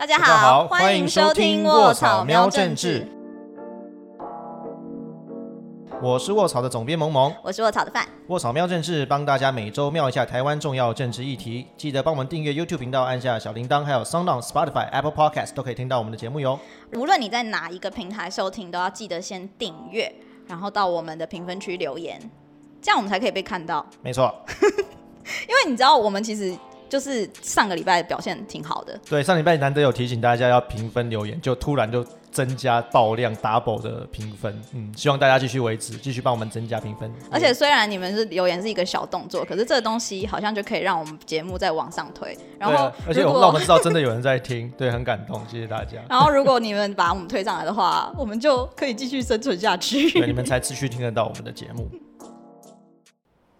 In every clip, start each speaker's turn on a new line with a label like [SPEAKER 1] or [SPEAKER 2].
[SPEAKER 1] 大家
[SPEAKER 2] 好
[SPEAKER 1] 欢
[SPEAKER 2] 欢迎收听卧草喵政治。我是卧草的总编萌萌，
[SPEAKER 1] 我是卧草的饭。
[SPEAKER 2] 卧草喵政治帮大家每周瞄一下台湾重要政治议题，记得帮我们订阅 YouTube 频道，按下小铃铛，还有 SoundOn、Spotify、Apple Podcast 都可以听到我们的节目哟。
[SPEAKER 1] 无论你在哪一个平台收听，都要记得先订阅，然后到我们的评分区留言，这样我们才可以被看到。
[SPEAKER 2] 没错，
[SPEAKER 1] 因为你知道，我们其实就是上个礼拜表现挺好的，
[SPEAKER 2] 对，上礼拜难得有提醒大家要评分留言，就突然就增加爆量 double 的评分，嗯，希望大家继续维持，继续帮我们增加评分。
[SPEAKER 1] 而且虽然你们是留言是一个小动作，可是这个东西好像就可以让我们节目再往上推。然后
[SPEAKER 2] 而且我让我们知道真的有人在听，对，很感动，谢谢大家。
[SPEAKER 1] 然后如果你们把我们推上来的话，我们就可以继续生存下去。
[SPEAKER 2] 对，你们才持续听得到我们的节目。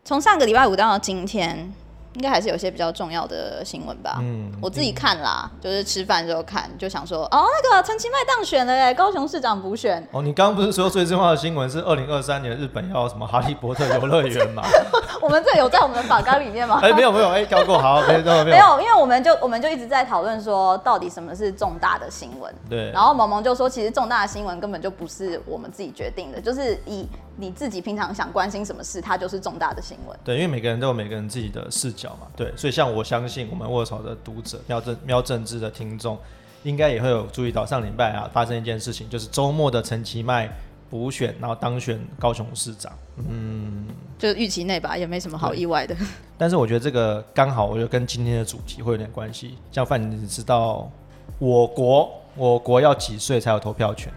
[SPEAKER 1] 从上个礼拜五到今天，应该还是有些比较重要的新闻吧。
[SPEAKER 2] 嗯，
[SPEAKER 1] 我自己看啦，就是吃饭的时候看，就想说，哦，那个陈其迈当选了哎，高雄市长补选。
[SPEAKER 2] 哦，你刚刚不是说最重要的新闻是二零二三年日本要什么哈利波特游乐园吗？
[SPEAKER 1] 我们这有在我们的法纲里面吗？
[SPEAKER 2] 哎，没有没有，哎，跳过，好，没有没有
[SPEAKER 1] 没有，因为我们就我们就一直在讨论说，到底什么是重大的新闻。
[SPEAKER 2] 对，
[SPEAKER 1] 然后萌萌就说，其实重大的新闻根本就不是我们自己决定的，就是以你自己平常想关心什么事，它就是重大的新闻。
[SPEAKER 2] 对，因为每个人都有每个人自己的视角嘛，对，所以像我相信我们卧槽的读者、喵政喵政治的听众，应该也会有注意到上礼拜啊发生一件事情，就是周末的陈其迈补选，然后当选高雄市长。嗯，
[SPEAKER 1] 就预期内吧，也没什么好意外的。
[SPEAKER 2] 但是我觉得这个刚好，我觉得跟今天的主题会有点关系。像范，你知道我国我国要几岁才有投票权？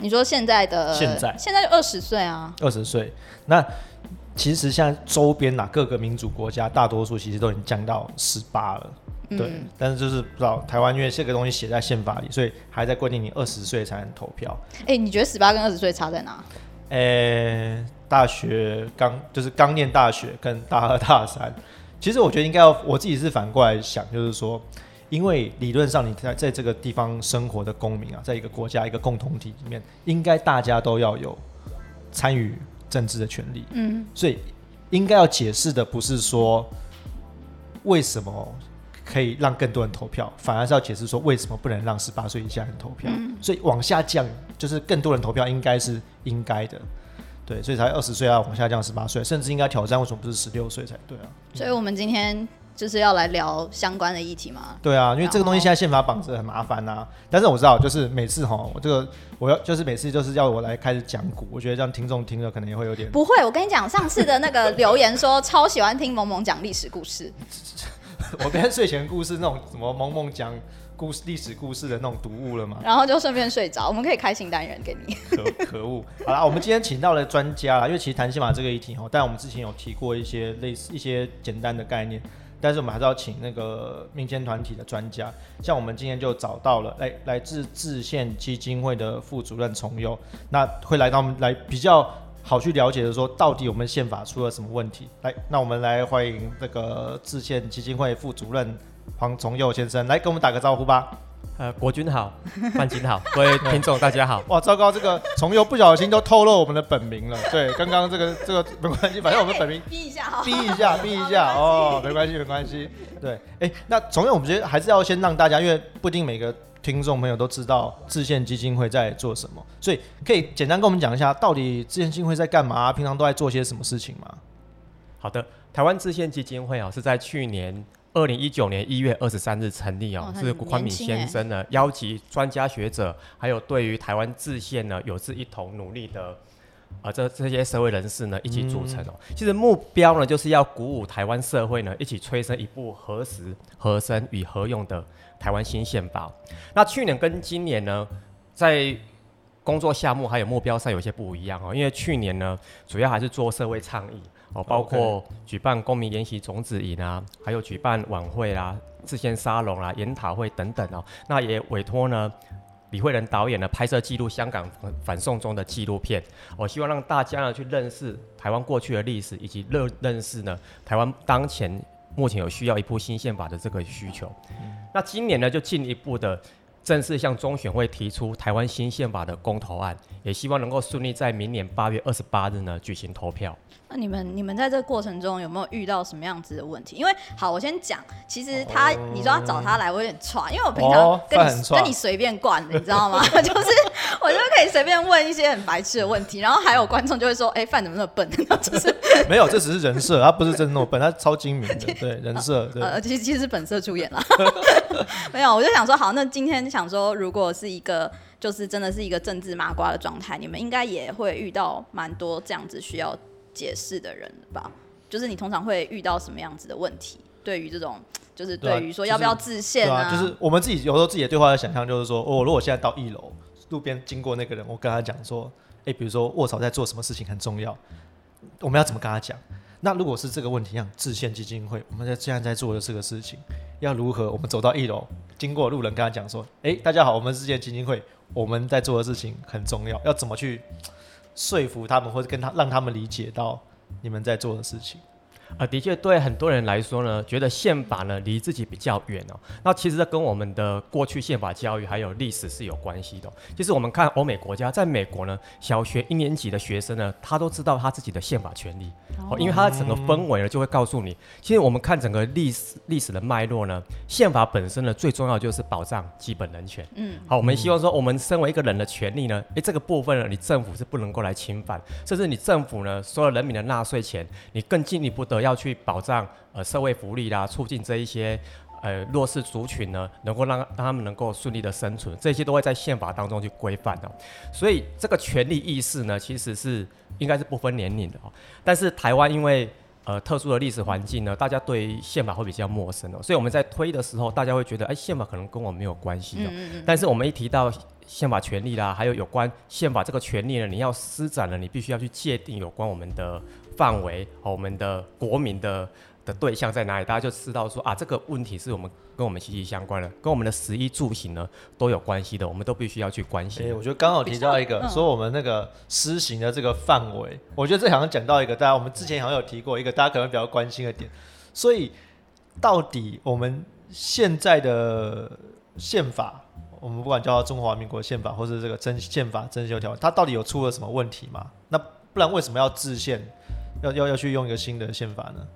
[SPEAKER 1] 你说现在的
[SPEAKER 2] 现在
[SPEAKER 1] 现在就二十岁啊，
[SPEAKER 2] 二十岁。那其实现在周边呐、各个民主国家大多数其实都已经降到十八了。对，
[SPEAKER 1] 嗯
[SPEAKER 2] 但是就是不知道台湾因为这个东西写在宪法里，所以还在规定你二十岁才能投票。
[SPEAKER 1] 哎、你觉得十八跟二十岁差在哪？
[SPEAKER 2] 诶、大学刚就是刚念大学跟大二大三，其实我觉得应该要我自己是反过来想，就是说，因为理论上你在在这个地方生活的公民啊，在一个国家一个共同体里面，应该大家都要有参与政治的权利。
[SPEAKER 1] 嗯，
[SPEAKER 2] 所以应该要解释的不是说为什么可以让更多人投票，反而是要解释说为什么不能让十八岁以下人投票。所以往下降，就是更多人投票应该是应该的。对，所以才二十岁要往下降十八岁，甚至应该挑战为什么不是十六岁才对啊？
[SPEAKER 1] 所以我们今天就是要来聊相关的议题吗。
[SPEAKER 2] 对啊，因为这个东西现在宪法绑着很麻烦呐、但是我知道，就是每次哈，我这个我要就是每次就是要我来开始讲股，我觉得这样听众听了可能也会有点
[SPEAKER 1] 不会，我跟你讲，上次的那个留言说超喜欢听萌萌讲历史故事，
[SPEAKER 2] 我跟睡前故事那种什么萌萌讲故事历史故事的那种读物了嘛？
[SPEAKER 1] 然后就顺便睡着。我们可以开新单元给你。
[SPEAKER 2] 可可恶！好啦，我们今天请到了专家啦，因为其实谈宪法这个议题哈，但我们之前有提过一些类似一些简单的概念，但是我们还是要请那个民间团体的专家，像我们今天就找到了来来自制宪基金会的副主任崇佑，那会来到我们来比较好去了解的说，到底我们宪法出了什么问题？来，那我们来欢迎这个自县基金会副主任黄崇佑先生来跟我们打个招呼吧。
[SPEAKER 3] 呃，国军好，范金好，各位听众大家好。
[SPEAKER 2] 哇，糟糕，这个重佑不小心都透露我们的本名了。对，刚刚这个这个没关系，反正我们本名
[SPEAKER 1] 逼一下哈。
[SPEAKER 2] 逼一下，逼一下哦，没关系，没关系。对，哎，那重佑，我们觉得还是要先让大家，因为不一定每个听众朋友都知道制宪基金会在做什么，所以可以简单跟我们讲一下，到底制宪基金会在干嘛？平常都在做些什么事情吗？
[SPEAKER 3] 好的，台湾制宪基金会啊，是在去年二零一九年一月二十三日成立哦，是关敏
[SPEAKER 1] 年轻欸
[SPEAKER 3] 先生呢邀集专家学者，还有对于台湾制宪呢有志一同努力的。啊，这这些社会人士呢一起组成哦。其实目标呢就是要鼓舞台湾社会呢一起催生一部合时、合身与合用的台湾新宪法。那去年跟今年呢，在工作项目还有目标上有些不一样哦，因为去年呢主要还是做社会倡议哦，包括举办公民研习种子营啊，还有举办晚会啦、制宪沙龙啦、研讨会等等哦。那也委托呢李慧仁导演呢拍摄记录香港反反送中的纪录片，我希望让大家呢去认识台湾过去的历史，以及认认识呢台湾当前目前有需要一部新宪法的这个需求。那今年呢就进一步的。正式向中选会提出台湾新宪法的公投案，也希望能够顺利在明年八月二十八日呢举行投票。
[SPEAKER 1] 那你们你们在这个过程中有没有遇到什么样子的问题？因为好，我先讲，其实他、你说要找他来，我有点差，因为我平常
[SPEAKER 2] 哦
[SPEAKER 1] 跟你、
[SPEAKER 2] 饭很串
[SPEAKER 1] 跟你随便惯，你知道吗？就是我就可以随便问一些很白痴的问题，然后还有观众就会说，哎、范怎么那么笨？就是
[SPEAKER 2] 没有，这只是人设，他不是真的那么笨，他超精明的，对人设，对。
[SPEAKER 1] 呃，其实其实是本色出演了。没有，我就想说，好，那今天想说，如果是一个就是真的是一个政治麻瓜的状态，你们应该也会遇到蛮多这样子需要解释的人吧？就是你通常会遇到什么样子的问题？对于这种，就是
[SPEAKER 2] 对
[SPEAKER 1] 于说要不要自限
[SPEAKER 2] 对啊，就是我们自己有时候自己的对话的想象，就是说，哦，如果现在到一楼，路边经过那个人，我跟他讲说，哎、比如说卧槽在做什么事情很重要，我们要怎么跟他讲？那如果是这个问题，像制宪基金会，我们在现在在做的这个事情，要如何？我们走到一楼，经过路人跟他讲说，哎、大家好，我们制宪基金会，我们在做的事情很重要，要怎么去说服他们，或者跟他让他们理解到你们在做的事情？
[SPEAKER 3] 呃，的确，对很多人来说呢，觉得宪法呢离自己比较远哦。那其实这跟我们的过去宪法教育还有历史是有关系的哦、就是我们看欧美国家，在美国呢，小学一年级的学生呢，他都知道他自己的宪法权利哦，因为他的整个氛围呢就会告诉你，其实我们看整个历史历史的脉络呢，宪法本身呢最重要就是保障基本人权。
[SPEAKER 1] 嗯，
[SPEAKER 3] 好，我们希望说，我们身为一个人的权利呢，诶，这个部分呢，你政府是不能够来侵犯，甚至你政府呢，所有人民的纳税钱，你更进一步的要去保障呃社会福利啦，促进这一些呃弱势族群呢，能够让让他们能够顺利的生存，这些都会在宪法当中去规范的。所以这个权利意识呢，其实是应该是不分年龄的哦。但是台湾因为呃特殊的历史环境呢，大家对于宪法会比较陌生哦，所以我们在推的时候，大家会觉得，哎，宪法可能跟我没有关系哦。但是我们一提到宪法权利啦，还有有关宪法这个权利呢，你要施展了，你必须要去界定有关我们的范围，哦，我们的国民的的对象在哪里，大家就知道说啊，这个问题是我们跟我们息息相关的，跟我们的食衣住行呢都有关系的，我们都必须要去关
[SPEAKER 2] 哎、
[SPEAKER 3] 心。
[SPEAKER 2] 我觉得刚好提到一个，说我们那个施行的这个范围，我觉得这好像讲到一个大家我们之前好像有提过一个大家可能比较关心的点，所以到底我们现在的宪法，我们不管叫它中华民国宪法或是这个真宪法增修条，它到底有出了什么问题吗？那不然为什么要制宪，要要要去用一个新的宪法呢？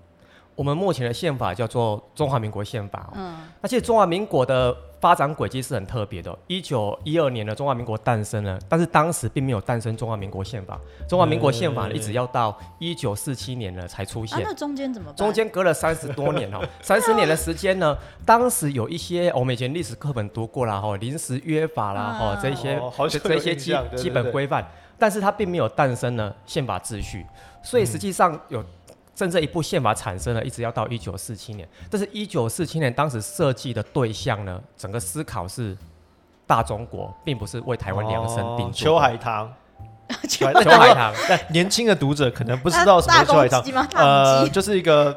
[SPEAKER 3] 我们目前的宪法叫做中华民国宪法、哦，
[SPEAKER 1] 嗯，
[SPEAKER 3] 那其实中华民国的发展轨迹是很特别的、哦。一九一二年的中华民国诞生了，但是当时并没有诞生中华民国宪法。中华民国宪法一直要到一九四七年了才出
[SPEAKER 1] 啊，
[SPEAKER 3] 现。
[SPEAKER 1] 那中间怎么办？
[SPEAKER 3] 中间隔了三十多年哦，三十年的时间呢，当时有一些我们以前历史课本读过啦，哈，临时约法啦，哈，
[SPEAKER 1] 啊
[SPEAKER 3] 这些这这些基基本
[SPEAKER 2] 对
[SPEAKER 3] 规范，但是它并没有诞生呢宪法秩序，所以实际上有真正一部宪法产生了，一直要到一九四七年。但是，一九四七年当时设计的对象呢，整个思考是大中国，并不是为台湾量身定
[SPEAKER 2] 哦
[SPEAKER 3] 做。
[SPEAKER 2] 秋海棠，
[SPEAKER 1] 秋
[SPEAKER 3] 秋海棠，
[SPEAKER 2] 但 年轻的读者可能不知道什么秋海棠。呃，就是一个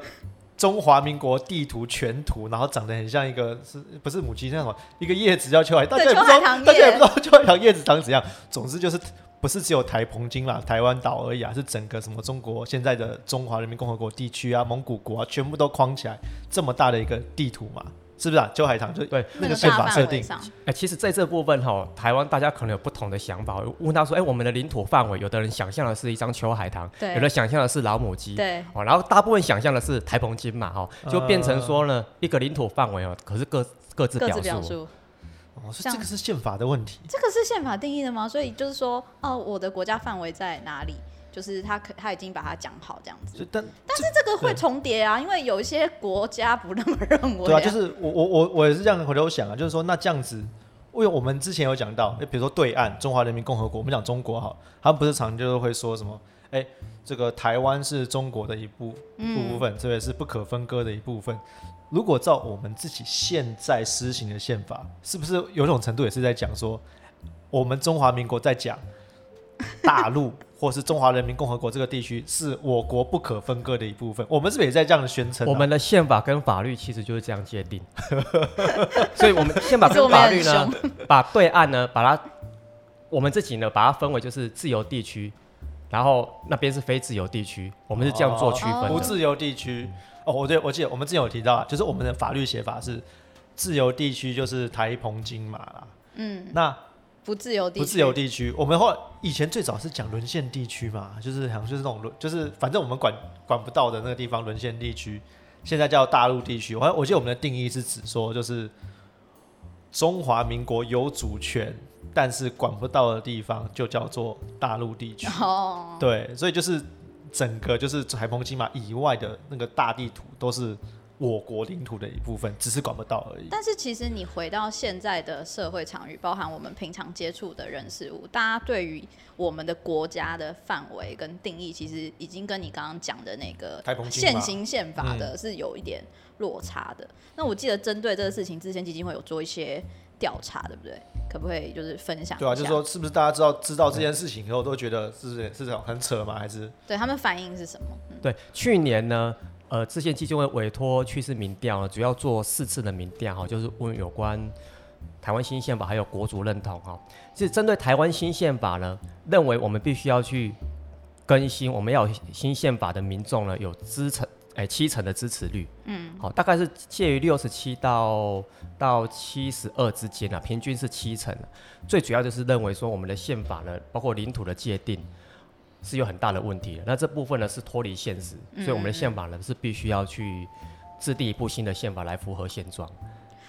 [SPEAKER 2] 中华民国地图全图，然后长得很像一个是不是母鸡那种一个叶子叫秋海，大家也不知道，大家也不知道秋海棠叶子长怎样。总之就是不是只有台澎金啦、台湾岛而已啊，是整个什么中国现在的中华人民共和国地区啊、蒙古国啊，全部都框起来这么大的一个地图嘛，是不是啊？秋海棠就
[SPEAKER 3] 对。
[SPEAKER 2] 那个宪法设定，
[SPEAKER 3] 哎、其实在这部分哈，台湾大家可能有不同的想法。问他说，哎、我们的领土范围，有的人想象的是一张秋海棠，
[SPEAKER 1] 对。
[SPEAKER 3] 有的想象的是老母鸡，
[SPEAKER 1] 对，
[SPEAKER 3] 哦，然后大部分想象的是台澎金嘛，哈，就变成说呢，一个领土范围哦，可是各各自
[SPEAKER 1] 各
[SPEAKER 3] 表述。
[SPEAKER 2] 哦，所以这个是宪法的问题。
[SPEAKER 1] 这个是宪法定义的吗？所以就是说，哦，我的国家范围在哪里？就是他可他已经把它讲好这样子。
[SPEAKER 2] 就但
[SPEAKER 1] 但是这个会重叠啊，因为有一些国家不那么认为、
[SPEAKER 2] 对啊，就是我我我我也是这样回头想啊，就是说那这样子，因为我们之前有讲到，哎，比如说对岸中华人民共和国，我们讲中国好，他们不是常就是会说什么，哎，这个台湾是中国的一部
[SPEAKER 1] 嗯
[SPEAKER 2] 部分，这也是不可分割的一部分。如果照我们自己现在施行的宪法，是不是有种程度也是在讲说，我们中华民国在讲 大陆或是中华人民共和国这个地区是我国不可分割的一部分？我们是不是也在这样的宣称啊、
[SPEAKER 3] 我们的宪法跟法律其实就是这样界定，所以我们宪法跟法律呢，把对岸呢，把它我们自己呢，把它分为就是自由地区，然后那边是非自由地区，我们是这样做区分。
[SPEAKER 2] 不自由地区。哦，我对我记得我们之前有提到啊，就是我们的法律写法是自由地区就是台澎金马啦，
[SPEAKER 1] 嗯，
[SPEAKER 2] 那
[SPEAKER 1] 不自由地区，
[SPEAKER 2] 不自由地区，我们后来以前最早是讲沦陷地区嘛，就是好像就是那种沦，就是反正我们管管不到的那个地方沦陷地区，现在叫大陆地区。我我记得我们的定义是指说，就是中华民国有主权，但是管不到的地方就叫做大陆地区。
[SPEAKER 1] 哦，
[SPEAKER 2] 对，所以就是整个就是海澎金马以外的那个大地图都是我国领土的一部分，只是管不到而已。
[SPEAKER 1] 但是其实你回到现在的社会场域，包含我们平常接触的人事物，大家对于我们的国家的范围跟定义，其实已经跟你刚刚讲的那个现行宪法的是有一点落差的。那我记得针对这个事情，之前基金会有做一些调查，对不对？可不可以就是分享？
[SPEAKER 2] 对啊，就是说是不是大家知道知道这件事情以后都觉得是是这种很扯吗？还是
[SPEAKER 1] 对他们反应是什么？嗯
[SPEAKER 3] 对，去年呢，呃，知县基金会委托趋势民调呢，主要做四次的民调哈，就是问有关台湾新宪法还有国族认同哈。是针对台湾新宪法呢，认为我们必须要去更新，我们要新宪法的民众呢，有支持哎七成的支持率，嗯，好，大概是介于六十七到到七十二之间啊，平均是七成。最主要就是认为说我们的宪法呢，包括领土的界定。是有很大的问题的。那这部分呢是脱离现实，所以我们的宪法呢是必须要去制定一部新的宪法来符合现状。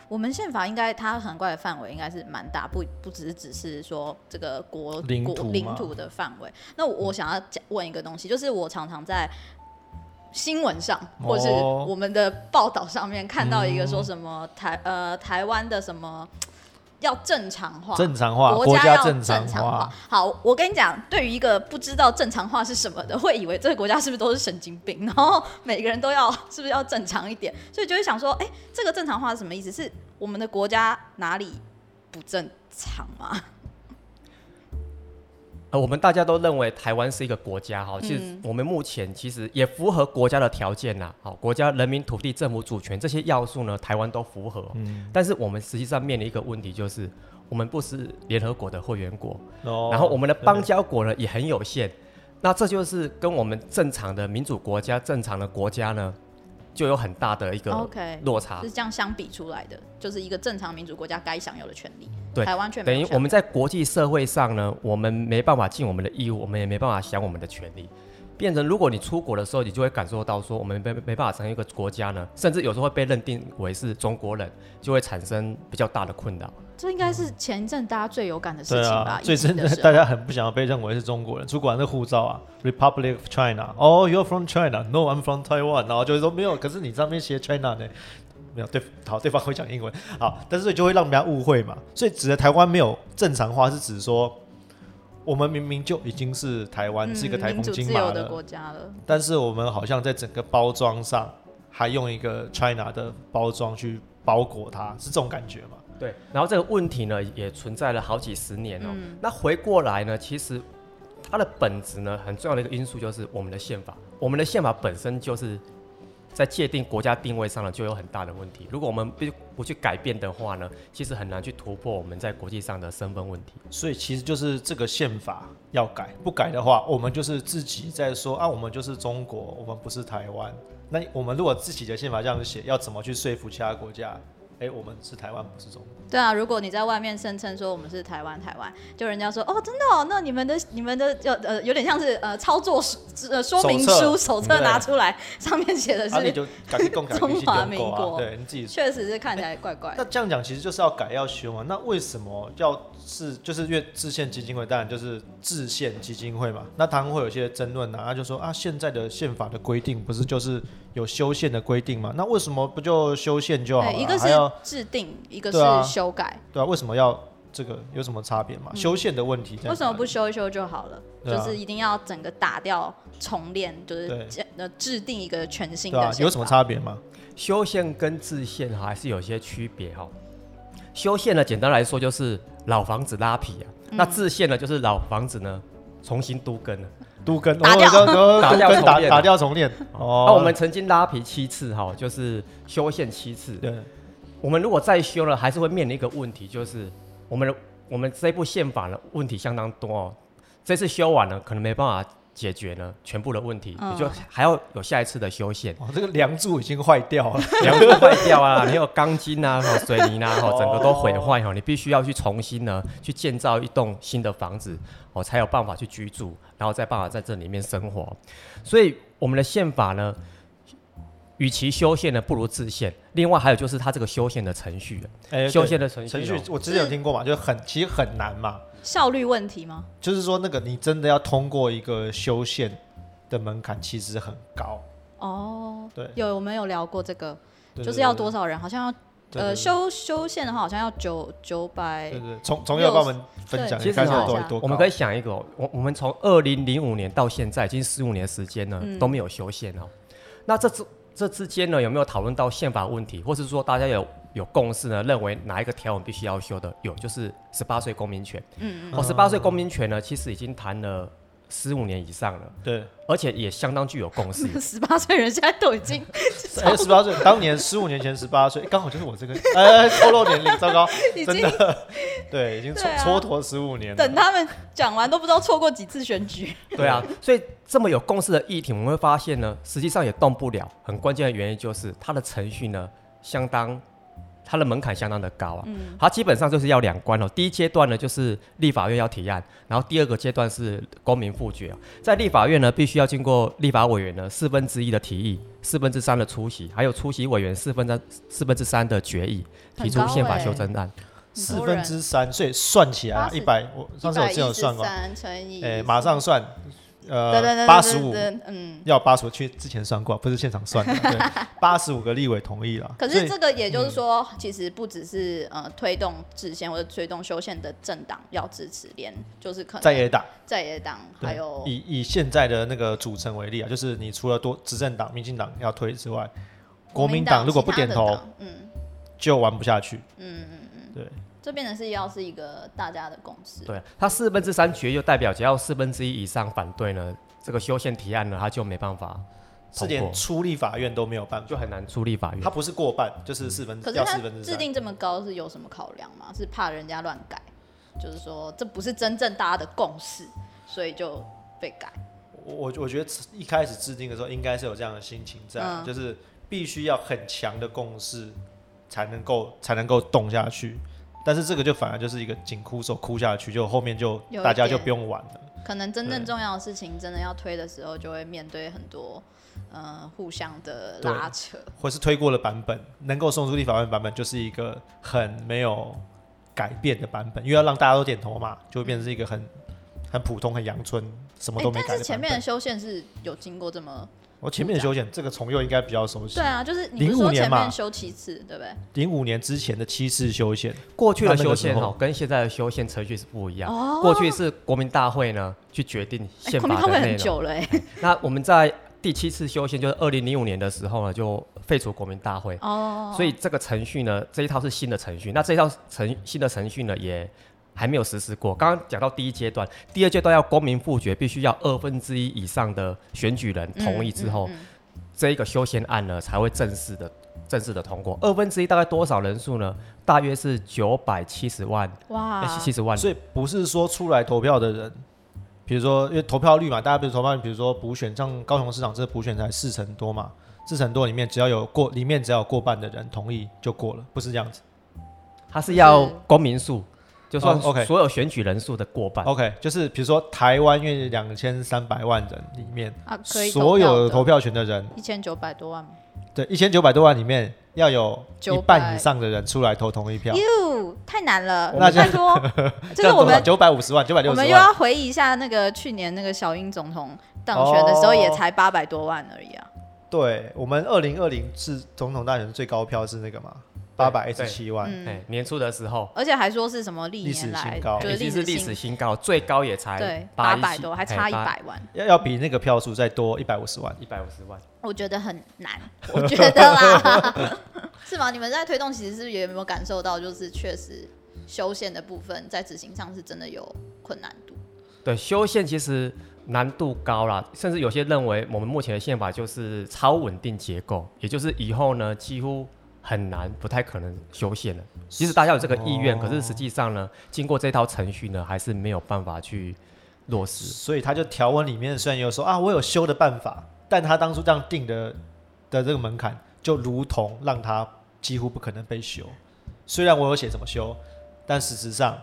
[SPEAKER 1] 我们宪法应该它涵盖的范围应该是蛮大，不不只是只是说这个国国
[SPEAKER 2] 领土
[SPEAKER 1] 领土的范围。那我想要讲问一个东西，就是我常常在新闻上或是
[SPEAKER 2] 哦
[SPEAKER 1] 我们的报道上面看到一个说什么台呃台湾的什么。要正常化，
[SPEAKER 2] 正常化
[SPEAKER 1] 国
[SPEAKER 2] 国家
[SPEAKER 1] 要
[SPEAKER 2] 正常
[SPEAKER 1] 常
[SPEAKER 2] 化
[SPEAKER 1] 好，我跟你讲，对于一个不知道正常化是什么的，会以为这个国家是不是都是神经病，然后每个人都要是不是要正常一点，所以就会想说，哎、这个正常化是什么意思？是我们的国家哪里不正常吗？
[SPEAKER 3] 呃，我们大家都认为台湾是一个国家哈，其实
[SPEAKER 1] 嗯
[SPEAKER 3] 我们目前其实也符合国家的条件呐，好，国家人民、土地、政府主权这些要素呢，台湾都符合。
[SPEAKER 2] 嗯。
[SPEAKER 3] 但是我们实际上面临一个问题，就是我们不是联合国的会员国，
[SPEAKER 2] 哦
[SPEAKER 3] 然后我们的邦交国呢也很有限，那这就是跟我们正常的民主国家、正常的国家呢，就有很大的一个
[SPEAKER 1] OK，
[SPEAKER 3] 落差
[SPEAKER 1] 是。这样相比出来的，就是一个正常民主国家该享有的权利，
[SPEAKER 3] 对
[SPEAKER 1] 台湾却没
[SPEAKER 3] 等于。我们在国际社会上呢，我们没办法尽我们的义务，我们也没办法享我们的权利。变成，如果你出国的时候，你就会感受到说，我们没没办法成为一个国家呢，甚至有时候会被认定为是中国人，就会产生比较大的困扰。
[SPEAKER 1] 这应该是前一阵大家最有感的事情吧？
[SPEAKER 2] 啊，最真的大家很不想要被认为是中国人，出国那护照啊，Republic of China，哦、y o u r e from China，No，I'm from Taiwan，然后就会说没有，可是你上面写 China 呢，没有对，好，对方会讲英文，好，但是就会让人家误会嘛，所以指的台湾没有正常化，是指说我们明明就已经是台湾、是一个台风
[SPEAKER 1] 嗯民主
[SPEAKER 2] 金马
[SPEAKER 1] 自由的
[SPEAKER 2] 了，
[SPEAKER 1] 国家了。
[SPEAKER 2] 但是我们好像在整个包装上还用一个 China 的包装去包裹它，是这种感觉吗？
[SPEAKER 3] 对，然后这个问题呢，也存在了好几十年哦、
[SPEAKER 1] 嗯
[SPEAKER 3] 那回过来呢，其实它的本质呢，很重要的一个因素就是我们的宪法。我们的宪法本身就是在界定国家定位上呢，就有很大的问题。如果我们不不去改变的话呢，其实很难去突破我们在国际上的身份问题。
[SPEAKER 2] 所以其实就是这个宪法要改，不改的话，我们就是自己在说啊，我们就是中国，我们不是台湾。那我们如果自己的宪法这样写，要怎么去说服其他国家？哎、我们是台湾，不是中国。
[SPEAKER 1] 对啊，如果你在外面声称说我们是台湾，台湾，就人家说哦，真的哦，那你们的你们的就呃有点像是呃操作书呃说明书手册拿出来，上面写的
[SPEAKER 2] 啊，你
[SPEAKER 1] 是，
[SPEAKER 2] 就赶紧共改
[SPEAKER 1] 中华民国
[SPEAKER 2] 啊，对你自己。
[SPEAKER 1] 确实是看起来怪怪的。
[SPEAKER 2] 那这样讲，其实就是要改要修嘛。那为什么要是就是因为制宪基金会，当然就是制宪基金会嘛。那他们会有些争论呐，他就说啊，现在的宪法的规定不是就是有修宪的规定嘛？那为什么不就修宪就好
[SPEAKER 1] 对，
[SPEAKER 2] 了？
[SPEAKER 1] 一个
[SPEAKER 2] 还要
[SPEAKER 1] 制定，一个是修改，
[SPEAKER 2] 对啊，为什么要这个有什么差别嘛？修宪的问题
[SPEAKER 1] 为什么不修一修就好了？
[SPEAKER 2] 啊
[SPEAKER 1] 就是一定要整个打掉重练，就是
[SPEAKER 2] 对
[SPEAKER 1] 呃制定一个全新？的。
[SPEAKER 2] 有什么差别吗？
[SPEAKER 3] 修宪跟制宪哈还是有些区别哈。修宪呢，简单来说就是老房子拉皮啊，那制宪呢就是老房子呢重新都根了。
[SPEAKER 2] 都跟
[SPEAKER 1] 打掉
[SPEAKER 2] 哦
[SPEAKER 3] 打掉
[SPEAKER 2] 跟打
[SPEAKER 3] 重练
[SPEAKER 2] 打掉重练哦。
[SPEAKER 3] 那我们曾经拉皮七次哈，就是修宪七次。
[SPEAKER 2] 对
[SPEAKER 3] 我们如果再修了，还是会面临一个问题，就是我们的我们这部宪法呢问题相当多哦。这次修完了，可能没办法解决呢全部的问题，
[SPEAKER 1] 嗯
[SPEAKER 3] 你就还要有下一次的修宪。
[SPEAKER 2] 哦，这个梁柱已经坏掉了。
[SPEAKER 3] 梁柱坏掉啊，你有钢筋啊、和水泥啊，哈，整个都毁坏哦，你必须要去重新呢去建造一栋新的房子，哦，才有办法去居住，然后再办法在这里面生活。所以我们的宪法呢，与其修宪呢，不如自宪。另外还有就是它这个修宪的程序，
[SPEAKER 2] 哎，
[SPEAKER 3] 修
[SPEAKER 2] 对
[SPEAKER 3] 宪的程序
[SPEAKER 2] 程序
[SPEAKER 3] 哦，
[SPEAKER 2] 我之前有听过嘛，就很其实很难嘛，
[SPEAKER 1] 效率问题吗？
[SPEAKER 2] 就是说那个你真的要通过一个修宪的门槛，其实很高。
[SPEAKER 1] 哦，
[SPEAKER 2] 对，
[SPEAKER 1] 有我们有聊过这个，
[SPEAKER 2] 对
[SPEAKER 1] 就是要多？少人？好像要呃，修修宪的话，好像要九九百
[SPEAKER 2] 对对，对从从有帮我们分享一下，
[SPEAKER 3] 其实哈
[SPEAKER 2] 多多，
[SPEAKER 3] 我们可以想一个、哦，我我们从二零零五年到现在，已经十五年时间了，
[SPEAKER 1] 嗯
[SPEAKER 3] 都没有修宪哦。那这之这之间呢，有没有讨论到宪法问题，或是说大家有有共识呢？认为哪一个条文必须要修的？有，就是十八岁公民权。
[SPEAKER 1] 嗯
[SPEAKER 3] 哦，十八岁公民权呢，其实已经谈了十五年以上了，
[SPEAKER 2] 对，
[SPEAKER 3] 而且也相当具有共识。
[SPEAKER 1] 嗯，十八岁人现在都已经
[SPEAKER 2] 哎，十八岁，当年十五年前十八岁，刚好就是我这个，哎，透露年龄，糟糕，真的，对，已经蹉蹉跎十五年了。
[SPEAKER 1] 等他们讲完都不知道错过几次选举。
[SPEAKER 3] 对啊，所以这么有共识的议题，我们会发现呢，实际上也动不了。很关键的原因就是它的程序呢，相当，它的门槛相当的高啊。
[SPEAKER 1] 嗯
[SPEAKER 3] 它基本上就是要两关哦。第一阶段呢，就是立法院要提案，然后第二个阶段是公民复决、哦。在立法院呢，必须要经过立法委员呢四分之一的提议，四分之三的出席，还有出席委员四分之四分之三的决议，提出宪法
[SPEAKER 1] 欸
[SPEAKER 3] 修正案。
[SPEAKER 2] 四分之三，所以算起来啊，一百，我上次我之前有算过，
[SPEAKER 1] 三乘以，
[SPEAKER 2] 哎，马上算，呃，
[SPEAKER 1] 对
[SPEAKER 2] 八十五，
[SPEAKER 1] 嗯。
[SPEAKER 2] 要八十五，去之前算过，不是现场算的，对，八十五个立委同意了。
[SPEAKER 1] 可是这个也就是说，其实不只是呃推动制宪或者推动修宪的政党要支持，连就是可能
[SPEAKER 2] 在野党，
[SPEAKER 1] 在野党还有
[SPEAKER 2] 以以现在的那个组成为例啊，就是你除了多执政党、民进党要推之外，国民党如果不点头，
[SPEAKER 1] 嗯
[SPEAKER 2] 就玩不下去。
[SPEAKER 1] 嗯嗯嗯，
[SPEAKER 2] 对，
[SPEAKER 1] 这变成是要是一个大家的共识。
[SPEAKER 3] 对，它四分之三决议就代表只要四分之一以上反对呢，这个修宪提案呢，它就没办法
[SPEAKER 2] 是连，出立法院都没有办法，
[SPEAKER 3] 就很难出立法院
[SPEAKER 2] 它。不是过半，就是四分，
[SPEAKER 1] 可是
[SPEAKER 2] 四分之三。
[SPEAKER 1] 制定这么高是有什么考量吗？是怕人家乱改，就是说这不是真正大家的共识，所以就被改。
[SPEAKER 2] 我我我觉得一开始制定的时候，应该是有这样的心情在，
[SPEAKER 1] 嗯
[SPEAKER 2] 就是必须要很强的共识才能够才能够动下去。但是这个就反而就是一个紧箍手箍下去，就后面就大家就不用玩了。
[SPEAKER 1] 可能真正重要的事情，真的要推的时候，就会面对很多呃互相的拉扯。
[SPEAKER 2] 或是推过的版本，能够送出立法院版本，就是一个很没有改变的版本，因为要让大家都点头嘛，就会变成是一个很很普通、很阳春，什么
[SPEAKER 1] 哎
[SPEAKER 2] 都没改的
[SPEAKER 1] 但是前面的。修宪是有经过这么
[SPEAKER 2] 我前面的修宪，这个重又应该比较熟悉
[SPEAKER 1] 对。啊，就是你不是
[SPEAKER 2] 05
[SPEAKER 1] 说
[SPEAKER 2] 年嘛
[SPEAKER 1] 修七次，对不对？
[SPEAKER 2] 零五年之前的七次修宪，
[SPEAKER 3] 过去的修宪哦，跟现在的修宪程序是不一样。
[SPEAKER 1] 哦
[SPEAKER 3] 过去是国民大会呢去决定
[SPEAKER 1] 哎
[SPEAKER 3] 宪
[SPEAKER 1] 国民大会很
[SPEAKER 3] 法的内容。
[SPEAKER 1] 久了哎。
[SPEAKER 3] 那我们在第七次修宪，就是二零零五年的时候呢，就废除国民大会。
[SPEAKER 1] 哦，
[SPEAKER 3] 所以这个程序呢，这一套是新的程序。那这一套程新的程序呢，也还没有实施过。刚刚讲到第一阶段，第二阶段要公民复决，必须要二分之一以上的选举人同意之后，
[SPEAKER 1] 嗯嗯
[SPEAKER 3] 这一个修宪案呢才会正式的正式的通过。二分之一大概多少人数呢？大约是九百七十万，
[SPEAKER 1] 嗯哇，
[SPEAKER 3] 七十万。
[SPEAKER 2] 所以不是说出来投票的人，比如说因为投票率嘛，大家比如投票率，比如说补选，像高雄市长这个补选才四成多嘛，四成多里面只要有过，里面只要有过半的人同意就过了，不是这样子。
[SPEAKER 3] 它是要公民数，就算
[SPEAKER 2] 哦，OK
[SPEAKER 3] 所有选举人数的过半。
[SPEAKER 2] OK，就是比如说台湾因为两千三百万人里面，
[SPEAKER 1] 啊，可以
[SPEAKER 2] 所有的投
[SPEAKER 1] 票
[SPEAKER 2] 票权的人，
[SPEAKER 1] 一千九百多万吗？
[SPEAKER 2] 对一千九百多万里面要有一半以上的人出来投同一票，
[SPEAKER 1] 哟，太难了，
[SPEAKER 2] 那 这
[SPEAKER 1] 拜托，这是我们
[SPEAKER 2] 九百五十万，九百六
[SPEAKER 1] 我
[SPEAKER 2] 十万。
[SPEAKER 1] 我们又要回忆一下那个去年那个小英总统当选的时候，
[SPEAKER 2] 哦
[SPEAKER 1] 也才八百多万而已啊。
[SPEAKER 2] 对我们二零二零是总统大选最高票是那个嘛，八百一十七万。
[SPEAKER 1] 嗯，
[SPEAKER 3] 哎，年初的时候，
[SPEAKER 1] 而且还说是什么历
[SPEAKER 2] 历史新高
[SPEAKER 1] 就是
[SPEAKER 3] 已经是历史
[SPEAKER 1] 新
[SPEAKER 3] 新高，最高也才八
[SPEAKER 1] 八百多，还差一百万，
[SPEAKER 2] 要要比那个票数再多一百五十万。
[SPEAKER 3] 一百五十万。
[SPEAKER 1] 我觉得很难，我觉得啦，是吗？你们在推动，其实是有没有感受到，就是确实修宪的部分在执行上是真的有困难度。
[SPEAKER 3] 对，修宪其实难度高啦，甚至有些认为我们目前的宪法就是超稳定结构，也就是以后呢几乎很难，不太可能修宪了。即使大家有这个意愿，
[SPEAKER 2] 哦
[SPEAKER 3] 可是实际上呢，经过这套程序呢，还是没有办法去落实。
[SPEAKER 2] 所以他就条文里面虽然有说啊，我有修的办法，但他当初这样定的的这个门槛，就如同让他几乎不可能被修。虽然我有写怎么修，但事实上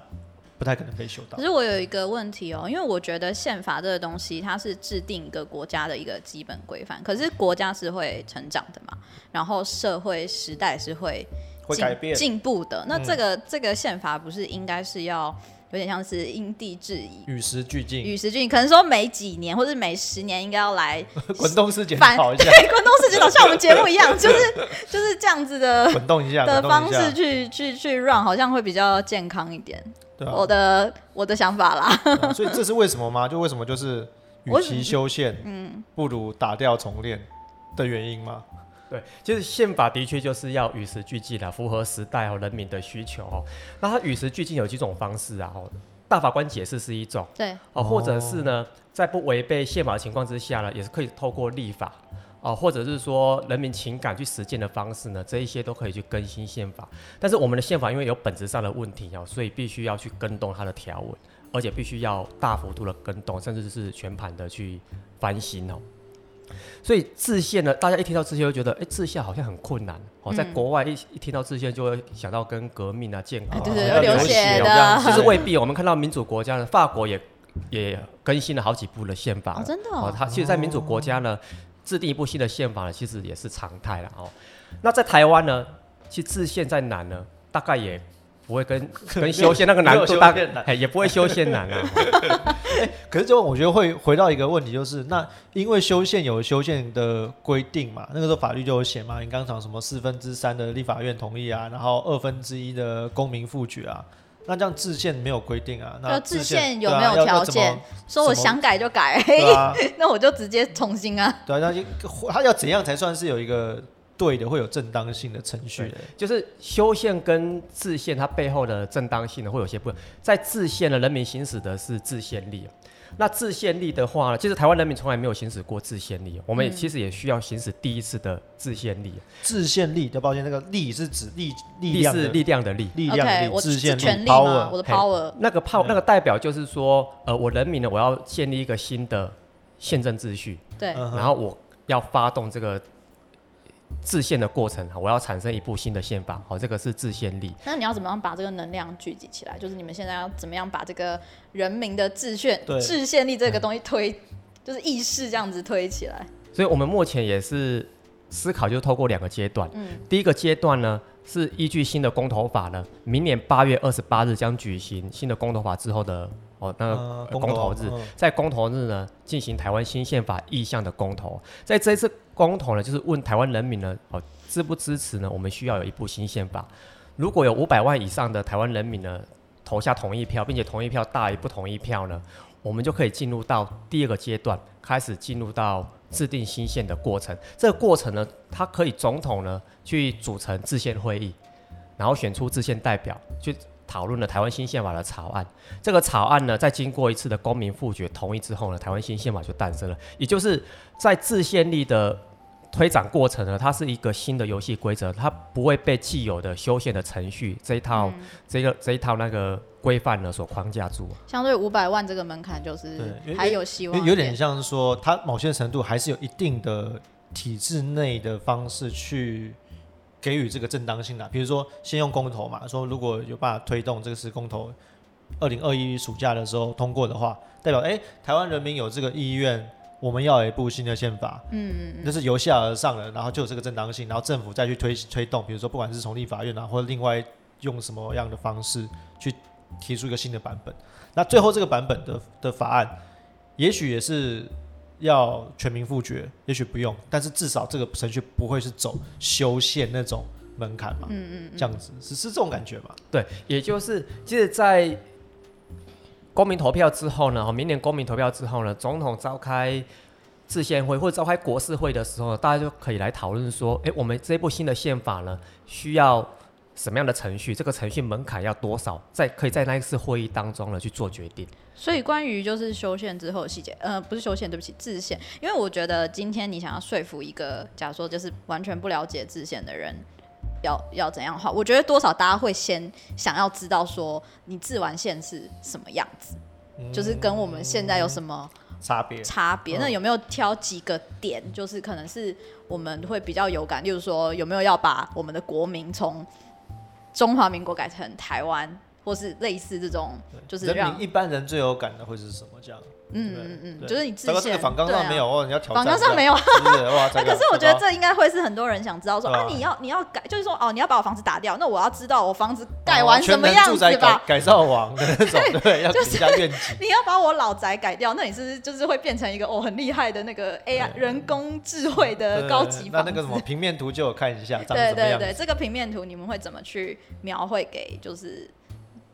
[SPEAKER 2] 不太可能被修到
[SPEAKER 1] 可。是我有一个问题哦，因为我觉得宪法这个东西，它是制定一个国家的一个基本规范，可是国家是会成长的嘛，然后社会时代是会进
[SPEAKER 2] 会改变，
[SPEAKER 1] 进步的。那
[SPEAKER 2] 嗯
[SPEAKER 1] 这个、这个宪法不是应该是要有点像是因地制宜、
[SPEAKER 2] 与时俱进，
[SPEAKER 1] 与时俱进，可能说每几年或者每十年应该要来
[SPEAKER 2] 滚动式检
[SPEAKER 1] 反
[SPEAKER 2] 讨一下，
[SPEAKER 1] 对滚动式检讨，像我们节目一样，就是 就是这样子的
[SPEAKER 2] 滚动一下
[SPEAKER 1] 的方式去去去 run，好像会比较健康一点。
[SPEAKER 2] 对啊
[SPEAKER 1] 我的我的想法啦，
[SPEAKER 2] 啊所以这是为什么吗？就为什么就是与其修宪，嗯，不如打掉重练的原因吗？
[SPEAKER 3] 对，就是宪法的确就是要与时俱进啦，符合时代和人民的需求哦。那它与时俱进有几种方式啊？哦，大法官解释是一种
[SPEAKER 1] 对，
[SPEAKER 3] 哦，或者是呢，在不违背宪法的情况之下呢，也是可以透过立法哦，或者是说人民情感去实践的方式呢，这一些都可以去更新宪法。但是我们的宪法因为有本质上的问题哦，所以必须要去更动它的条文，而且必须要大幅度的更动，甚至是全盘的去翻新哦。所以制宪呢，大家一听到制宪就觉得，哎、制宪好像很困难哦。在
[SPEAKER 1] 嗯
[SPEAKER 3] 国外一一听到制宪，就会想到跟革命啊、建国、啊，
[SPEAKER 1] 哎对对流
[SPEAKER 2] 流血
[SPEAKER 1] 的
[SPEAKER 3] 其实未必。我们看到民主国家呢，法国也也更新了好几部的宪法
[SPEAKER 1] 哦，
[SPEAKER 3] 了。
[SPEAKER 1] 真的
[SPEAKER 3] 哦，
[SPEAKER 1] 哦，
[SPEAKER 3] 它其实，在民主国家呢，制定一部新的宪法呢，其实也是常态了哦。那在台湾呢，其实制宪再难呢，大概也不会跟 跟修宪那个难度大也不会修宪难啊。
[SPEAKER 2] 可是就我觉得会回到一个问题，就是那因为修宪有修宪的规定嘛，那个时候法律就有写嘛，你刚讲什么四分之三的立法院同意啊，然后二分之一的公民复决啊，那这样制宪没有规定啊，那
[SPEAKER 1] 要制宪有没有条件？说我想改就改，
[SPEAKER 2] 啊，
[SPEAKER 1] 那我就直接重新啊。
[SPEAKER 2] 对啊，那就他要怎样才算是有一个对的，会有正当性的程序的？
[SPEAKER 3] 就是修宪跟制宪它背后的正当性呢，会有些不同。在制宪呢，人民行使的是制宪力。那制宪力的话呢，其实台湾人民从来没有行使过制宪力，我们也
[SPEAKER 1] 嗯
[SPEAKER 3] 其实也需要行使第一次的制宪力。
[SPEAKER 2] 制宪力，对，抱歉，那个力是指力力量的
[SPEAKER 3] 力量的力。
[SPEAKER 2] 力量的力，制宪力？power
[SPEAKER 1] 我的
[SPEAKER 3] 嘿
[SPEAKER 1] power，
[SPEAKER 3] 那个炮
[SPEAKER 2] 嗯
[SPEAKER 3] 那个代表就是说，呃，我人民呢，我要建立一个新的宪政秩序，
[SPEAKER 1] 对，
[SPEAKER 3] 然后我要发动这个制宪的过程，我要产生一部新的宪法，好，这个是制宪力。
[SPEAKER 1] 那你要怎么样把这个能量聚集起来？就是你们现在要怎么样把这个人民的制宪、
[SPEAKER 2] 对
[SPEAKER 1] 制宪力这个东西推，就是意识这样子推起来。
[SPEAKER 3] 所以我们目前也是思考，就是透过两个阶段。
[SPEAKER 1] 嗯，
[SPEAKER 3] 第一个阶段呢，是依据新的公投法呢，明年八月二十八日将举行新的公投法之后的哦那个公投日，
[SPEAKER 2] 嗯
[SPEAKER 3] 在公投日呢进行台湾新宪法意向的公投。在这一次公投呢，就是问台湾人民呢哦支不支持呢？我们需要有一部新宪法。如果有五百万以上的台湾人民呢投下同意票，并且同意票大于不同意票呢，我们就可以进入到第二个阶段，开始进入到制定新宪的过程。这个过程呢，它可以总统呢去组成制宪会议，然后选出制宪代表去讨论了台湾新宪法的草案。这个草案呢，在经过一次的公民复决同意之后呢，台湾新宪法就诞生了。也就是在自宪力的推展过程呢，它是一个新的游戏规则，它不会被既有的修宪的程序这一套、这个这一套那个规范呢所框架住。
[SPEAKER 1] 相对五百万这个门槛，就是
[SPEAKER 2] 对
[SPEAKER 1] 还有希望
[SPEAKER 2] 有有点像是说，它某些程度还是有一定的体制内的方式去给予这个正当性的。比如说，先用公投嘛，说如果有办法推动这个是公投，二零二一暑假的时候通过的话，代表哎、台湾人民有这个意愿，我们要有一部新的宪法，
[SPEAKER 1] 嗯嗯
[SPEAKER 2] 就是由下而上的，然后就有这个正当性，然后政府再去推推动，比如说不管是从立法院啊，或者另外用什么样的方式去提出一个新的版本。那最后这个版本的的法案，也许也是要全民复决，也许不用，但是至少这个程序不会是走修宪那种门槛嘛，
[SPEAKER 1] 嗯嗯
[SPEAKER 2] 这样子是是这种感觉嘛？
[SPEAKER 3] 对，也就是其实，在公民投票之后呢，明年公民投票之后呢，总统召开制宪会或者召开国事会的时候，大家就可以来讨论说，诶，我们这部新的宪法呢，需要什么样的程序？这个程序门槛要多少？在可以在那一次会议当中呢去做决定。
[SPEAKER 1] 所以关于就是修宪之后细节，呃，不是修宪，对不起，制宪。因为我觉得今天你想要说服一个，假如说就是完全不了解制宪的人，要要怎样的话，我觉得多少大家会先想要知道说你制完线是什么样子。就是跟我们现在有什么
[SPEAKER 2] 差别。
[SPEAKER 1] 差别？
[SPEAKER 2] 嗯
[SPEAKER 1] 那有没有挑几个点，就是可能是我们会比较有感，例如说有没有要把我们的国民从中华民国改成台湾，或是类似这种，就是让
[SPEAKER 2] 人民一般人最有感的会是什么？这样，
[SPEAKER 1] 嗯
[SPEAKER 2] 对
[SPEAKER 1] 嗯嗯，就是你自
[SPEAKER 2] 糟糕这个
[SPEAKER 1] 宪
[SPEAKER 2] 访纲
[SPEAKER 1] 对啊
[SPEAKER 2] 上没有哦，你要挑战。
[SPEAKER 1] 访纲上没有，
[SPEAKER 2] 是不是？哇，这
[SPEAKER 1] 哎，可是我觉得这应该会是很多人想知道说
[SPEAKER 2] 啊
[SPEAKER 1] 啊，你要你要改，就是说哦，你要把我房子打掉，那我要知道我房子盖
[SPEAKER 2] 哦
[SPEAKER 1] 完什么样子吧
[SPEAKER 2] 改？造王的那种，对，要评价愿景。
[SPEAKER 1] 你要把我老宅改掉，那你是不是就是会变成一个哦很厉害的那个 AI 人工智慧的高级房？
[SPEAKER 2] 那那个什么平面图就有看一下，长
[SPEAKER 1] 对。对对，这个平面图你们会怎么去描绘给就是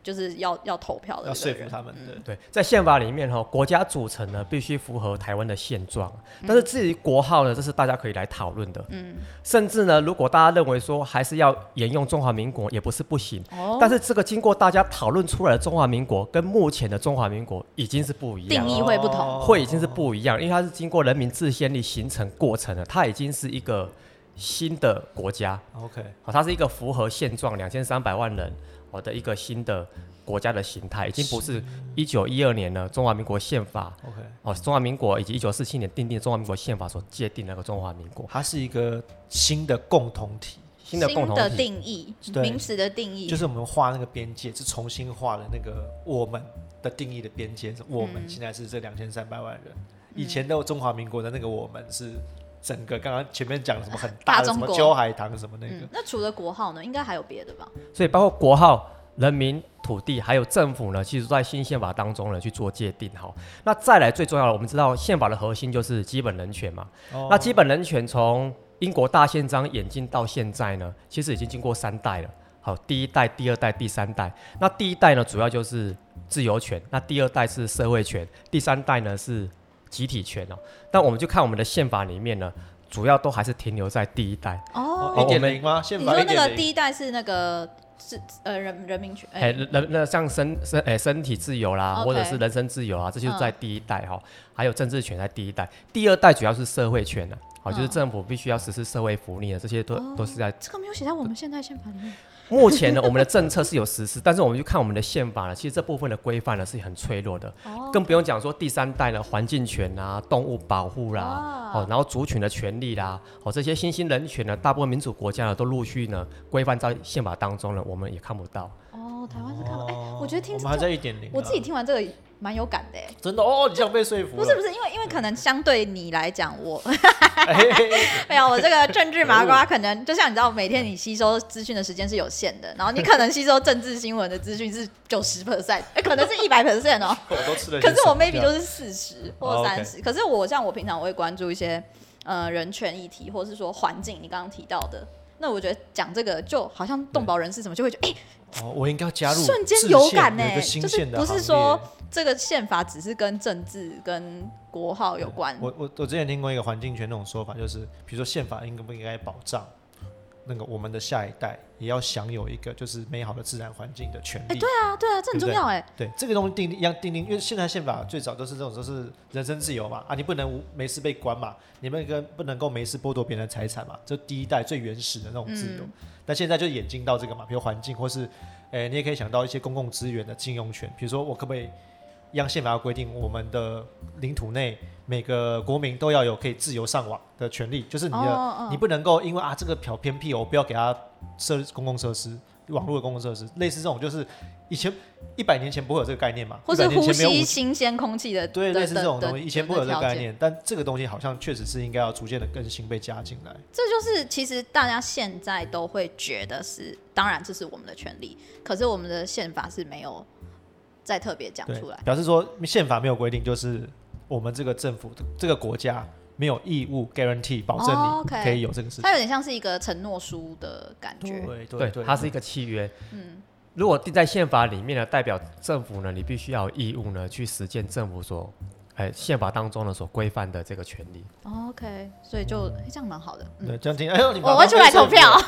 [SPEAKER 1] 就是要要投票的
[SPEAKER 2] 要？说服他们
[SPEAKER 1] 嗯。
[SPEAKER 3] 对，在宪法里面哈，国家组成呢必须符合台湾的现状，但是至于国号呢，这是大家可以来讨论的。
[SPEAKER 1] 嗯，
[SPEAKER 3] 甚至呢，如果大家认为说还是要沿用中华民国，也不是不行。
[SPEAKER 1] 哦，
[SPEAKER 3] 但是这个经过大家讨论出来的中华民国，跟目前的中华民国已经是不一样了，
[SPEAKER 1] 定义会不同。
[SPEAKER 2] 哦
[SPEAKER 3] 会已经是不一样，因为它是经过人民自宪力形成过程的，它已经是一个新的国家
[SPEAKER 2] ，OK，
[SPEAKER 3] 好，它是一个符合现状两千三百万人我的一个新的国家的形态，已经不是一九一二年呢中华民国宪法。
[SPEAKER 2] OK，
[SPEAKER 3] 哦，中华民国以及一九四七年订定的中华民国宪法所界定那个中华民国。
[SPEAKER 2] 它是一个新的共同体，
[SPEAKER 3] 新的共同体。
[SPEAKER 1] 定义，
[SPEAKER 2] 对。
[SPEAKER 1] 名词的定义，
[SPEAKER 2] 就是我们画那个边界，是重新画了那个我们的定义的边界，是我们
[SPEAKER 1] 嗯。
[SPEAKER 2] 现在是这两千三百万人，以前的中华民国的那个我们是整个刚刚前面讲的什么很大的什么
[SPEAKER 1] 大中国
[SPEAKER 2] 秋海棠什么那个
[SPEAKER 1] 嗯，，那除了国号呢，应该还有别的吧？
[SPEAKER 3] 所以包括国号、人民、土地，还有政府呢，其实都在新宪法当中呢去做界定。好，那再来最重要的，我们知道宪法的核心就是基本人权嘛。
[SPEAKER 2] 哦
[SPEAKER 3] 那基本人权从英国大宪章演进到现在呢，其实已经经过三代了。好，第一代、第二代、第三代。那第一代呢，主要就是自由权；那第二代是社会权；第三代呢是集体权哦。但我们就看我们的宪法里面呢，主要都还是停留在第一代。
[SPEAKER 1] 哦，
[SPEAKER 2] 一点
[SPEAKER 3] 我们
[SPEAKER 2] 零吗？宪
[SPEAKER 1] 你说那个第一代是那个是呃人人民权，
[SPEAKER 3] 哎、
[SPEAKER 1] 哎，
[SPEAKER 3] 人那像身身哎、身体自由啦或者是人身自由啊，这就是在第一代哈、还有政治权在第一代，第二代主要是社会权呢、好、就是
[SPEAKER 1] 嗯
[SPEAKER 3] 政府必须要实施社会福利的，这些都、
[SPEAKER 1] 哦
[SPEAKER 3] 都是在
[SPEAKER 1] 这个没有写在我们现在宪法里面。
[SPEAKER 3] 目前呢，我们的政策是有实施，但是我们去看我们的宪法呢，其实这部分的规范呢是很脆弱的，
[SPEAKER 1] 哦，
[SPEAKER 3] 更不用讲说第三代的，环境权啊、动物保护啦，
[SPEAKER 1] 啊
[SPEAKER 3] 哦，然后族群的权利啦，哦，这些新兴人权呢，大部分民主国家呢都陆续呢规范在宪法当中呢，我们也看不到。
[SPEAKER 1] 哦，台湾是看到，哎，我觉得听
[SPEAKER 2] 我们还
[SPEAKER 1] 这
[SPEAKER 2] 在一点零啊，
[SPEAKER 1] 我自己听完这个蛮有感的，哎，
[SPEAKER 2] 真的哦，你这样被说服，
[SPEAKER 1] 不是不是，因为因为可能相对你来讲，我 没有我这个政治麻瓜，可能就像你知道，每天你吸收资讯的时间是有限的，然后你可能吸收政治新闻的资讯是九十 percent，可能是 一百 percent 哦。
[SPEAKER 2] 我都吃了。
[SPEAKER 1] 可是我 maybe
[SPEAKER 2] 这样
[SPEAKER 1] 都是四十或三十、可是我像我平常我会关注一些呃人权议题，或是说环境，你刚刚提到的。那我觉得讲这个就好像动保人士什么，就会觉得哎、
[SPEAKER 2] 哦，我应该要加入
[SPEAKER 1] 瞬间有感呢、就是不是
[SPEAKER 2] 行
[SPEAKER 1] 说
[SPEAKER 2] 列
[SPEAKER 1] 这个宪法只是跟政治跟国号有关。
[SPEAKER 2] 我我我之前听过一个环境权那种说法，就是比如说宪法应不应该保障那个我们的下一代也要享有一个就是美好的自然环境的权利。
[SPEAKER 1] 对啊，对啊，这很重要哎、
[SPEAKER 2] 对这个东西定一样定定，因为现在宪法最早都是这种都是人身自由嘛，啊，你不能无没事被关嘛，你们跟不能够没事剥夺别人的财产嘛，这第一代最原始的那种自由。
[SPEAKER 1] 嗯
[SPEAKER 2] 但现在就演进到这个嘛，比如环境或是，诶、你也可以想到一些公共资源的禁用权，比如说我可不可以一样宪法要规定我们的领土内每个国民都要有可以自由上网的权利，就是你的、
[SPEAKER 1] 哦哦
[SPEAKER 2] 你不能够因为啊这个票偏僻，我不要给他设公共设施。网络的公共设施，类似这种，就是以前一百年前不会有这个概念嘛
[SPEAKER 1] 或是呼吸新鲜空气的，
[SPEAKER 2] 对，类似这种东西，以前不会有这个概念，但这个东西好像确实是应该要逐渐的更新被加进来。
[SPEAKER 1] 这就是其实大家现在都会觉得是，当然这是我们的权利，可是我们的宪法是没有再特别讲出来，。
[SPEAKER 2] 表示说宪法没有规定，就是我们这个政府这个国家没有义务 guarantee 保证
[SPEAKER 1] 哦
[SPEAKER 2] 你
[SPEAKER 1] ，OK
[SPEAKER 2] 可以有这个事情。
[SPEAKER 1] 它有点像是一个承诺书的感觉。
[SPEAKER 2] 对
[SPEAKER 3] 对
[SPEAKER 2] 对对，
[SPEAKER 3] 它是一个契约。
[SPEAKER 1] 嗯，
[SPEAKER 3] 如果定在宪法里面呢，代表政府呢，你必须要有义务呢去实践政府所，哎，宪法当中呢所规范的这个权利。
[SPEAKER 1] 哦 OK，所以就、诶这样蛮好的。嗯，
[SPEAKER 2] 对这样听，哎呦，你
[SPEAKER 1] 我会出来投票，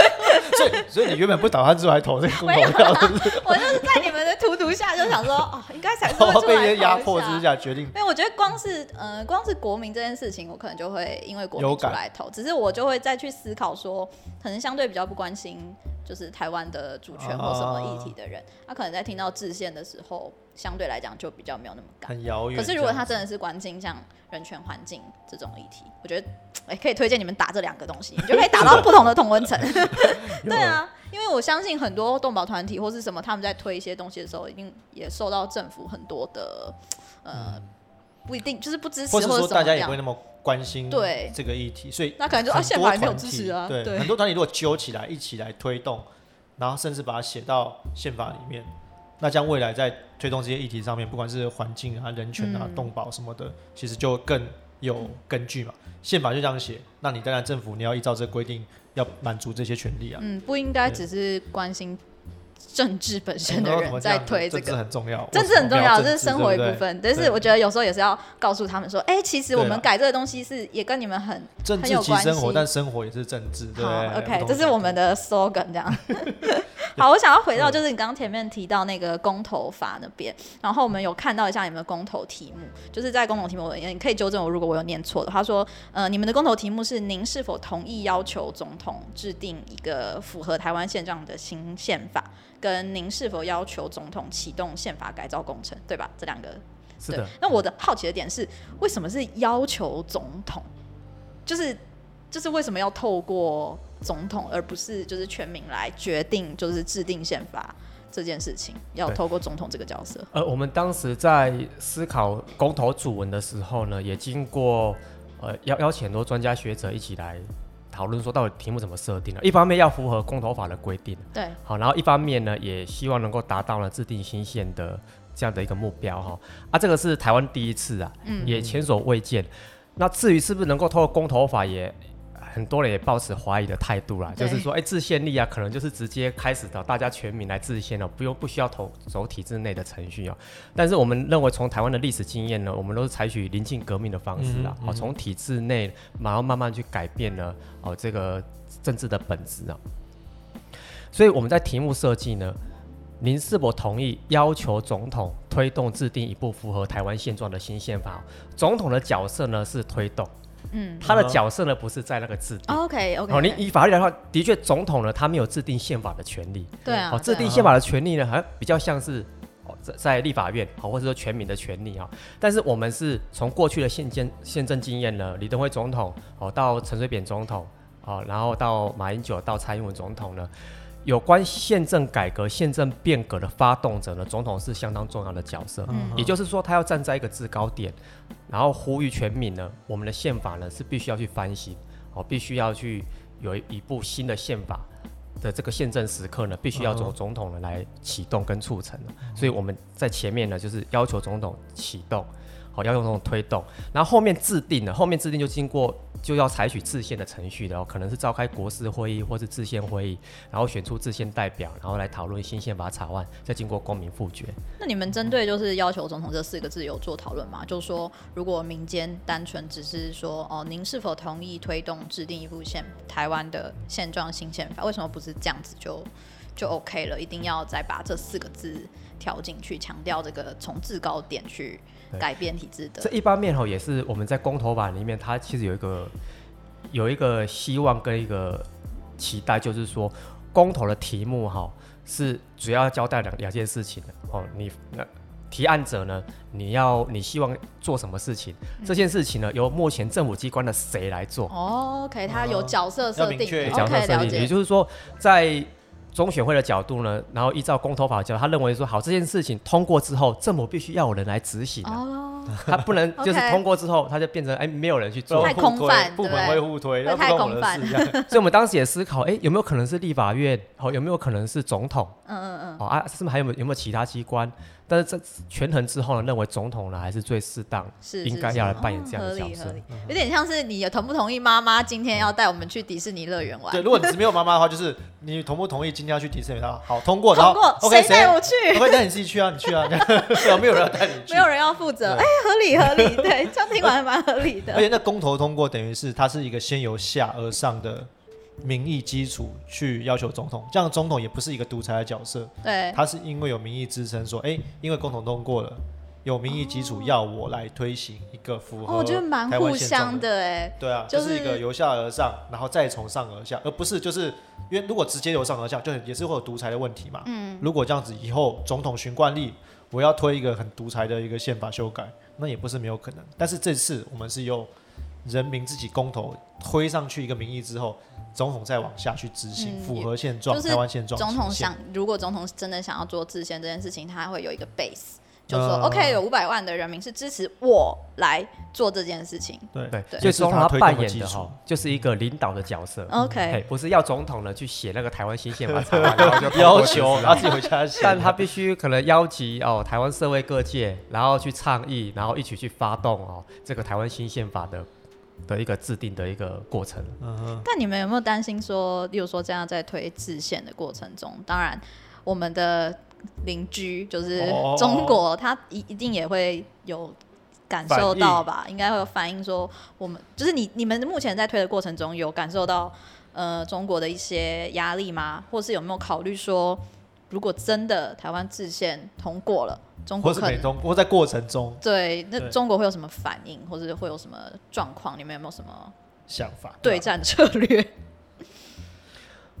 [SPEAKER 2] 所以所以你原本不打算出来投这个公投票，是是？
[SPEAKER 1] 我就是在你们的荼毒下就想说，哦，应该还是会
[SPEAKER 2] 然后
[SPEAKER 1] 出来
[SPEAKER 2] 被一些压迫之下决定
[SPEAKER 1] 因为我觉得光是呃，光是国民这件事情，我可能就会因为国民出来投，只是我就会再去思考说，可能相对比较不关心就是台湾的主权或什么议题的人，他可能在听到制宪的时候，相对来讲就比较没有那么高。
[SPEAKER 2] 很遥远。
[SPEAKER 1] 可是如果他真的是关心像人权环境这种议题，我觉得哎、可以推荐你们打这两个东西，你就可以打到不同的同温层。对啊，因为我相信很多动保团体或是什么，他们在推一些东西的时候，一定也受到政府很多的呃，不一定就是不支持
[SPEAKER 2] 或
[SPEAKER 1] 者说
[SPEAKER 2] 大家也不会。那么关心
[SPEAKER 1] 对
[SPEAKER 2] 这个议题，所以
[SPEAKER 1] 那可能就啊宪法也没有支持啊
[SPEAKER 2] 对，
[SPEAKER 1] 对
[SPEAKER 2] 很多团体如果揪起来一起来推动，然后甚至把它写到宪法里面，那将未来在推动这些议题上面，不管是环境啊、人权啊、
[SPEAKER 1] 嗯
[SPEAKER 2] 动保什么的，其实就更有根据嘛。宪法就这样写，那你当然政府你要依照这个规定，要满足这些权利啊。
[SPEAKER 1] 嗯，不应该只是关心政治本身的人在推这
[SPEAKER 2] 政治
[SPEAKER 1] 个。
[SPEAKER 2] 很重要，
[SPEAKER 1] 政治很重要，这是生活一部分。但是我觉得有时候也是要告诉他们说，哎、其实我们改这个东西是也跟你们很
[SPEAKER 2] 政治
[SPEAKER 1] 很有关
[SPEAKER 2] 即生活，但生活也是政治，
[SPEAKER 1] 好，OK，这是我们的 slogan 这样。好，我想要回到就是你刚刚前面提到那个公投法那边，然后我们有看到一下你们的公投题目，就是在公投题目，你可以纠正我，如果我有念错的。他说，呃，你们的公投题目是您是否同意要求总统制定一个符合台湾现状的新宪法，跟您是否要求总统启动宪法改造工程，对吧？这两个
[SPEAKER 3] 是的，。
[SPEAKER 1] 那我的好奇的点是，为什么是要求总统？就是就是为什么要透过总统，而不是就是全民来决定，就是制定宪法这件事情，要透过总统这个角色？
[SPEAKER 3] 呃，我们当时在思考公投主文的时候呢，也经过呃邀邀请很多专家学者一起来讨论，说到底题目怎么设定呢？一方面要符合公投法的规定，
[SPEAKER 1] 对，
[SPEAKER 3] 好，然后一方面呢，也希望能够达到了制定新线的这样的一个目标哈。啊，这个是台湾第一次啊，
[SPEAKER 1] 嗯
[SPEAKER 3] 也前所未见。那至于是不是能够透过公投法也，很多人也抱持怀疑的态度啦，就是说，哎、制宪力啊，可能就是直接开始的，大家全民来制宪了，不用不需要投走体制内的程序哦。但是我们认为，从台湾的历史经验呢，我们都是采取临近革命的方式啊，
[SPEAKER 2] 嗯
[SPEAKER 3] 哦，从体制内，然后慢慢去改变了哦这个政治的本质啊。所以我们在题目设计呢，您是否同意要求总统推动制定一部符合台湾现状的新宪法？总统的角色呢是推动，
[SPEAKER 1] 嗯
[SPEAKER 3] 他的角色呢不是在那个制定。
[SPEAKER 1] ，OK OK，
[SPEAKER 3] 哦，你以法律来说，的确，总统呢，他没有制定宪法的权利。
[SPEAKER 1] 对啊，
[SPEAKER 3] 哦，制定宪法的权利呢，好像比较像是哦，在在立法院，好，或者说全民的权利啊。但是我们是从过去的宪监宪政经验呢，李登辉总统，哦，到陈水扁总统，哦，然后到马英九，到蔡英文总统呢，有关宪政改革、宪政变革的发动者呢，总统是相当重要的角色。
[SPEAKER 1] 嗯
[SPEAKER 3] 也就是说，他要站在一个制高点，然后呼吁全民呢，我们的宪法呢是必须要去翻新，哦，必须要去有一一部新的宪法的这个宪政时刻呢，必须要由
[SPEAKER 2] 嗯
[SPEAKER 3] 总统呢来启动跟促成的。所以我们在前面呢，就是要求总统启动，好、要用这种推动，然后后面制定的，后面制定就经过就要采取制宪的程序的哦，可能是召开国事会议或是制宪会议，然后选出制宪代表，然后来讨论新宪法草案，再经过公民复决。
[SPEAKER 1] 那你们针对就是要求总统这四个字有做讨论吗？就是说，如果民间单纯只是说哦，您是否同意推动制定一部宪台湾的现状新宪法？为什么不是这样子就就 OK 了？一定要再把这四个字调进去，强调这个从制高点去改变体制的。
[SPEAKER 3] 这一方面哈，也是我们在公投法里面，它其实有一个有一个希望跟一个期待，就是说公投的题目哈是主要交代两两件事情的哦。你那提案者呢，你要你希望做什么事情？这件事情呢，由目前政府机关的谁来做？
[SPEAKER 1] 哦，OK，它有角色设定
[SPEAKER 2] 要明确
[SPEAKER 3] 角色
[SPEAKER 1] ，OK，
[SPEAKER 3] 设定，也。就是说，在中选会的角度呢，然后依照公投法的角度，他认为说，好这件事情通过之后，政府必须要有人来执行、他不能 就是通过之后，他就变成哎没有人去做
[SPEAKER 1] 太。空泛
[SPEAKER 2] 部门会互推，
[SPEAKER 1] 会太空泛
[SPEAKER 2] 事一样。
[SPEAKER 3] 所以我们当时也思考，哎，有没有可能是立法院？哦，有没有可能是总统？
[SPEAKER 1] 嗯嗯嗯，
[SPEAKER 3] 哦啊，是不是还有没有有没有其他机关？但是这权衡之后呢，认为总统呢还是最适当，
[SPEAKER 1] 是
[SPEAKER 3] 应该要来扮演这样
[SPEAKER 1] 哦
[SPEAKER 3] 的角色
[SPEAKER 1] 合理合理，有点像是你同不同意妈妈今天要带我们去迪士尼乐园玩？
[SPEAKER 2] 对，如果你是没有妈妈的话，就是你同不同意今天要去迪士尼？好，好通过，然后
[SPEAKER 1] 通过
[SPEAKER 2] OK
[SPEAKER 1] 谁带我去
[SPEAKER 2] ？OK，带你自己去啊，你去啊，对啊，没有人要带你去。
[SPEAKER 1] 没有人要负责，合理合理，对，这样听完还蛮合理的。
[SPEAKER 2] 而且那公投通过，等于是它是一个先由下而上的民意基础去要求总统，这样总统也不是一个独裁的角色，
[SPEAKER 1] 对，
[SPEAKER 2] 他是因为有民意支撑，说，哎、因为公投通过了，有民意基础，要我来推行一个符合
[SPEAKER 1] 哦，我觉得蛮互相的哎，
[SPEAKER 2] 对啊，
[SPEAKER 1] 就
[SPEAKER 2] 就是一个由下而上，然后再从上而下，而不是就是因为如果直接由上而下，就也是会有独裁的问题嘛。嗯，如果这样子以后总统循惯例，我要推一个很独裁的一个宪法修改，那也不是没有可能。但是这次我们是由人民自己公投推上去一个民意之后，总统再往下去执行，
[SPEAKER 1] 嗯
[SPEAKER 2] 符合现状，
[SPEAKER 1] 就是
[SPEAKER 2] 台湾现状。
[SPEAKER 1] 总统想，如果总统真的想要做制宪这件事情，他会有一个 base，就说、
[SPEAKER 2] 嗯
[SPEAKER 1] OK，有五百万的人民是支持我来做这件事情。
[SPEAKER 2] 对
[SPEAKER 3] 对，
[SPEAKER 1] 对
[SPEAKER 3] 所以总统他扮演的哈，就是一个领导的角色。
[SPEAKER 1] OK，
[SPEAKER 3] 不是要总统呢去写那个台湾新宪法草案，然后就
[SPEAKER 2] 要求他自己回家写，
[SPEAKER 3] 但他必须可能邀集哦台湾社会各界，然后去倡议，然后一起去发动哦这个台湾新宪法的的一个制定的一个过程。
[SPEAKER 2] 嗯哼，
[SPEAKER 1] 但你们有没有担心说，例如说这样在推制宪的过程中，当然我们的邻居就是
[SPEAKER 2] 哦
[SPEAKER 1] 中国，他一一定也会有感受到吧？应该会有反映说，我们就是你你们目前在推的过程中，有感受到呃中国的一些压力吗？或是有没有考虑说，如果真的台湾制宪通过了，中
[SPEAKER 2] 或
[SPEAKER 1] 国可能
[SPEAKER 2] 是美中，或在过程中
[SPEAKER 1] 对那中国会有什么反应，或者会有什么状况？你们有没有什么
[SPEAKER 2] 想法
[SPEAKER 1] 对战策略？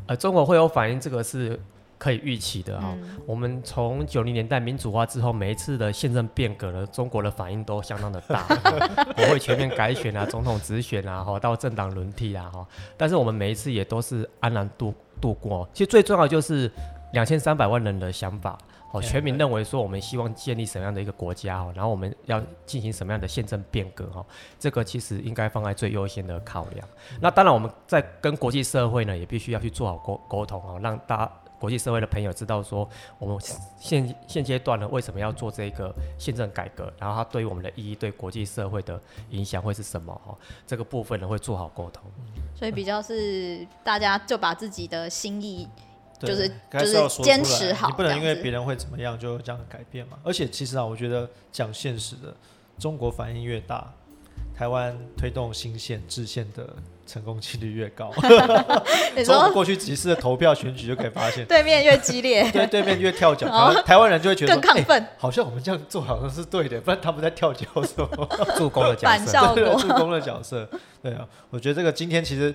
[SPEAKER 3] 呃，中国会有反应，这个是可以预期的哈、
[SPEAKER 1] 嗯
[SPEAKER 3] 我们从九零年代民主化之后，每一次的宪政变革呢，中国的反应都相当的大，国会全面改选啊，总统直选啊，哈，到政党轮替啊，哈。但是我们每一次也都是安然度度过。其实最重要就是两千三百万人的想法。哦，全民认为说我们希望建立什么样的一个国家哦，然后我们要进行什么样的宪政变革哦，这个其实应该放在最优先的考量。那当然，我们在跟国际社会呢，也必须要去做好沟沟通哦，让大家国际社会的朋友知道说，我们现现阶段呢为什么要做这个宪政改革，然后它对于我们的意义、对国际社会的影响会是什么哦，这个部分呢会做好沟通。
[SPEAKER 1] 所以比较是大家就把自己的心意，就是就是坚持好
[SPEAKER 2] 你不能因为别人会怎么样就这样改变嘛。而且其实啊，我觉得讲现实的，中国反应越大，台湾推动新宪制宪的成功几率越高。
[SPEAKER 1] 你
[SPEAKER 2] 从我们
[SPEAKER 1] 说
[SPEAKER 2] 过去几次的投票选举就可以发现，
[SPEAKER 1] 对面越激烈，
[SPEAKER 2] 对对面越跳脚，台湾台湾人就会觉得
[SPEAKER 1] 更亢奋，
[SPEAKER 2] 好像我们这样做好像是对的，不然他们在跳脚什么？
[SPEAKER 3] 助攻的角色。
[SPEAKER 1] 反 效
[SPEAKER 2] 对
[SPEAKER 1] 果。
[SPEAKER 2] 助攻的角色。对啊，我觉得这个今天其实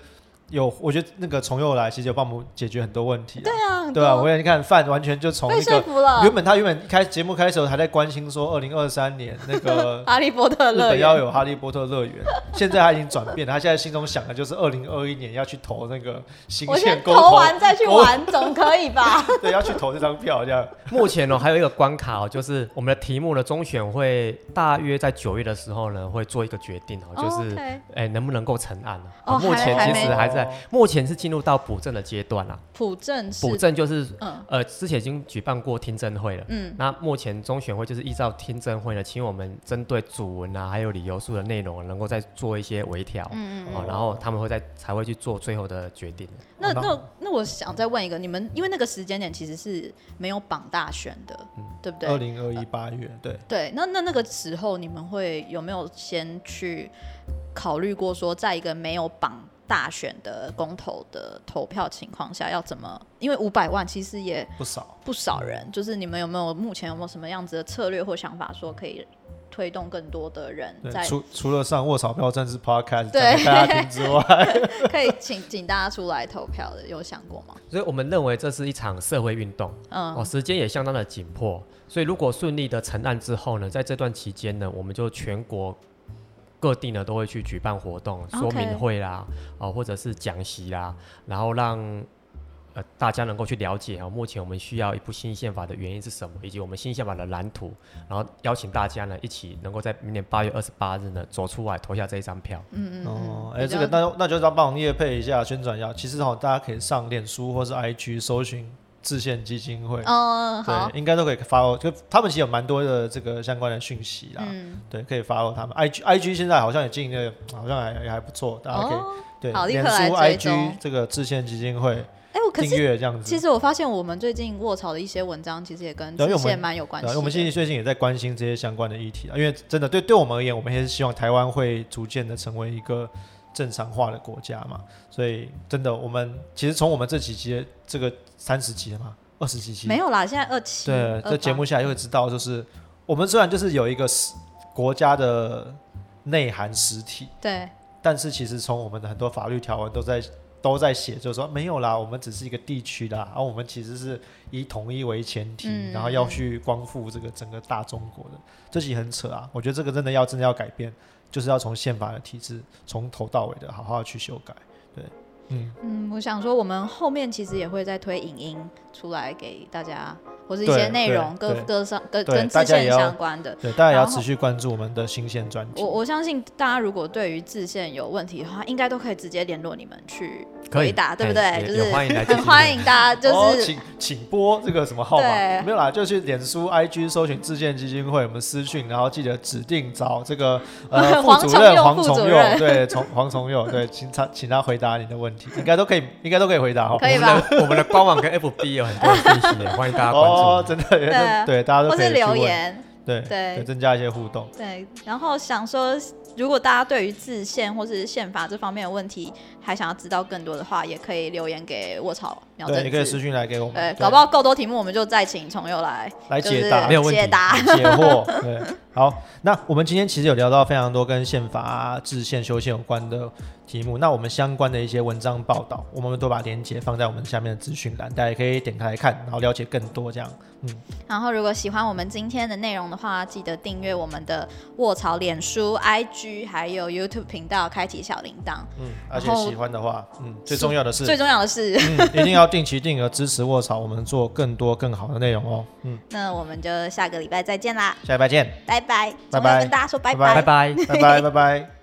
[SPEAKER 2] 有，我觉得那个从又来其实有帮我们解决很多问题、啊。
[SPEAKER 1] 对啊，
[SPEAKER 2] 对啊，我也你看范完全就从
[SPEAKER 1] 被
[SPEAKER 2] 那个
[SPEAKER 1] 说服了。
[SPEAKER 2] 原本他原本开节目开始的时候还在关心说二零二三年那个
[SPEAKER 1] 哈利波特
[SPEAKER 2] 日
[SPEAKER 1] 乐
[SPEAKER 2] 要有哈利波特乐园，现在他已经转变了，他现在心中想的就是二零二一年要去投那个新
[SPEAKER 1] 我先
[SPEAKER 2] 宪公
[SPEAKER 1] 投完再去玩，总可以吧？
[SPEAKER 2] 对，要去投这张票这样。
[SPEAKER 3] 目前呢、还有一个关卡哦，就是我们的题目的，中选会大约在九月的时候呢，会做一个决定哦，就是哎、能不能够成案呢、
[SPEAKER 1] 哦
[SPEAKER 3] 目前其实还在，目前是进入到补正的阶段啦。
[SPEAKER 1] 补正
[SPEAKER 3] 补正就是
[SPEAKER 1] 嗯
[SPEAKER 3] 呃，之前已经举办过听证会了。
[SPEAKER 1] 嗯
[SPEAKER 3] 那目前中选会就是依照听证会呢，请我们针对主文啊，还有理由书的内容，能够再做一些微调。
[SPEAKER 1] 嗯嗯。
[SPEAKER 3] 哦，然后他们会再才会去做最后的决定。
[SPEAKER 1] 那那那我想再问一个，你们因为那个时间点其实是没有绑大选的，对不对？
[SPEAKER 2] 二零二一八月，对，
[SPEAKER 1] 对，那那那个时候你们会有没有先去考虑过说，在一个没有绑大选的公投的投票情况下，要怎么？因为五百万其实也
[SPEAKER 2] 不少。
[SPEAKER 1] 不少人，就是你们有没有目前有没有什么样子的策略或想法，说可以推动更多的人在，
[SPEAKER 2] 除除了上卧草票政治 podcast
[SPEAKER 1] 对
[SPEAKER 2] 大家听之外，
[SPEAKER 1] 可以请请大家出来投票的，有想过吗？
[SPEAKER 3] 所以我们认为这是一场社会运动。
[SPEAKER 1] 嗯
[SPEAKER 3] 哦，时间也相当的紧迫，所以如果顺利的成案之后呢，在这段期间呢，我们就全国各地呢都会去举办活动、说明会啦，哦，或者是讲习啦，然后让呃大家能够去了解啊、哦，目前我们需要一部新宪法的原因是什么，以及我们新宪法的蓝图，然后邀请大家呢一起能够在明年八月二十八日呢走出来投下这一张票。
[SPEAKER 1] 嗯嗯
[SPEAKER 2] 哦
[SPEAKER 1] 嗯，，
[SPEAKER 2] 哎，这个那那就让帮我们业配一下，宣传一下。其实哈，大家可以上脸书或是 IG 搜寻制宪基金会，
[SPEAKER 1] 嗯好
[SPEAKER 2] 对，应该都可以 follow。就他们其实有蛮多的这个相关的讯息啦，
[SPEAKER 1] 嗯
[SPEAKER 2] 对，可以 follow 他们。IG IG 现在好像也经营的，好像还也还不错，大家可以
[SPEAKER 1] 哦，
[SPEAKER 2] 对
[SPEAKER 1] 好立刻
[SPEAKER 2] 脸书
[SPEAKER 1] 来追踪
[SPEAKER 2] IG 这个制宪基金会
[SPEAKER 1] 哎，我可
[SPEAKER 2] 订
[SPEAKER 1] 是
[SPEAKER 2] 阅这样子。
[SPEAKER 1] 其实我发现我们最近卧槽的一些文章，其实也跟
[SPEAKER 2] 对因为我们
[SPEAKER 1] 制宪蛮有关系的。
[SPEAKER 2] 因为我们其实最近也在关心这些相关的议题啊，因为真的对对我们而言，我们也是希望台湾会逐渐的成为一个正常化的国家嘛，所以真的我们其实从我们这几集这个三十集了嘛，二十几集
[SPEAKER 1] 没有啦，现在二七。
[SPEAKER 2] 对，这节目下来就会知道，就是我们虽然就是有一个实国家的内涵实体，
[SPEAKER 1] 对
[SPEAKER 2] 但是其实从我们的很多法律条文都在都在写，就是说没有啦，我们只是一个地区的，然后我们其实是以统一为前提，
[SPEAKER 1] 嗯
[SPEAKER 2] 然后要去光复这个整个大中国的，这其实很扯啊。我觉得这个真的要真的要改变，就是要从宪法的体制从头到尾的好好地去修改。对，嗯，
[SPEAKER 1] 嗯，我想说，我们后面其实也会再推影音出来给大家，或是一些内容
[SPEAKER 2] 对对
[SPEAKER 1] 各各上跟跟自宪
[SPEAKER 2] 大家也要
[SPEAKER 1] 相关的。
[SPEAKER 2] 对，大家也要持续关注我们的新鲜专辑
[SPEAKER 1] 我。我相信大家如果对于自宪有问题的话，应该都可以直接联络你们去回答，对不对？就是
[SPEAKER 3] 也欢迎来
[SPEAKER 1] 很欢迎大家，就是
[SPEAKER 2] 哦请请拨这个什么号码？没有啦，就去脸书、IG 搜寻自建基金会，我们私讯，然后记得指定找这个呃 副
[SPEAKER 1] 黄
[SPEAKER 2] 主任黄崇佑，对，从黄崇佑，对，请他请他回答你的问题，应该都可以，应该都可以回答哈。
[SPEAKER 1] 可以吧？
[SPEAKER 3] 我们的官网跟 FB 有很多信息，欢迎大家关注。
[SPEAKER 2] 哦，真的，对，大家都可以
[SPEAKER 1] 留言，
[SPEAKER 2] 对
[SPEAKER 1] 对
[SPEAKER 2] 增加一些互动。
[SPEAKER 1] 对。然后想说，如果大家对于自宪或是宪法这方面的问题，还想要知道更多的话，也可以留言给卧
[SPEAKER 2] 对，
[SPEAKER 1] 政
[SPEAKER 2] 你可以私
[SPEAKER 1] 治。
[SPEAKER 2] 讯来给我们，
[SPEAKER 1] 对，搞不好够多题目，我们就再请重佑来
[SPEAKER 2] 来解答
[SPEAKER 3] 没有问题
[SPEAKER 1] 解答。
[SPEAKER 2] 解惑。对，好，那我们今天其实有聊到非常多跟宪法、啊、制宪、修宪有关的题目，那我们相关的一些文章报道，我们都把链接放在我们下面的资讯栏，大家也可以点开来看，然后了解更多这样。嗯，
[SPEAKER 1] 然后，如果喜欢我们今天的内容的话，记得订阅我们的卧槽脸书、IG 还有 YouTube 频道，开启小铃铛。
[SPEAKER 2] 嗯，而且
[SPEAKER 1] 然后
[SPEAKER 2] 喜欢的话，嗯，最重要的是，
[SPEAKER 1] 最重要的是，
[SPEAKER 2] 嗯，一定要定期定额支持卧槽，我们做更多更好的内容哦。嗯，
[SPEAKER 1] 那我们就下个礼拜再见啦，
[SPEAKER 2] 下礼拜见，
[SPEAKER 1] 拜拜。
[SPEAKER 2] 拜拜
[SPEAKER 1] 跟大家说拜
[SPEAKER 2] 拜
[SPEAKER 3] 拜拜。
[SPEAKER 2] 拜拜拜拜。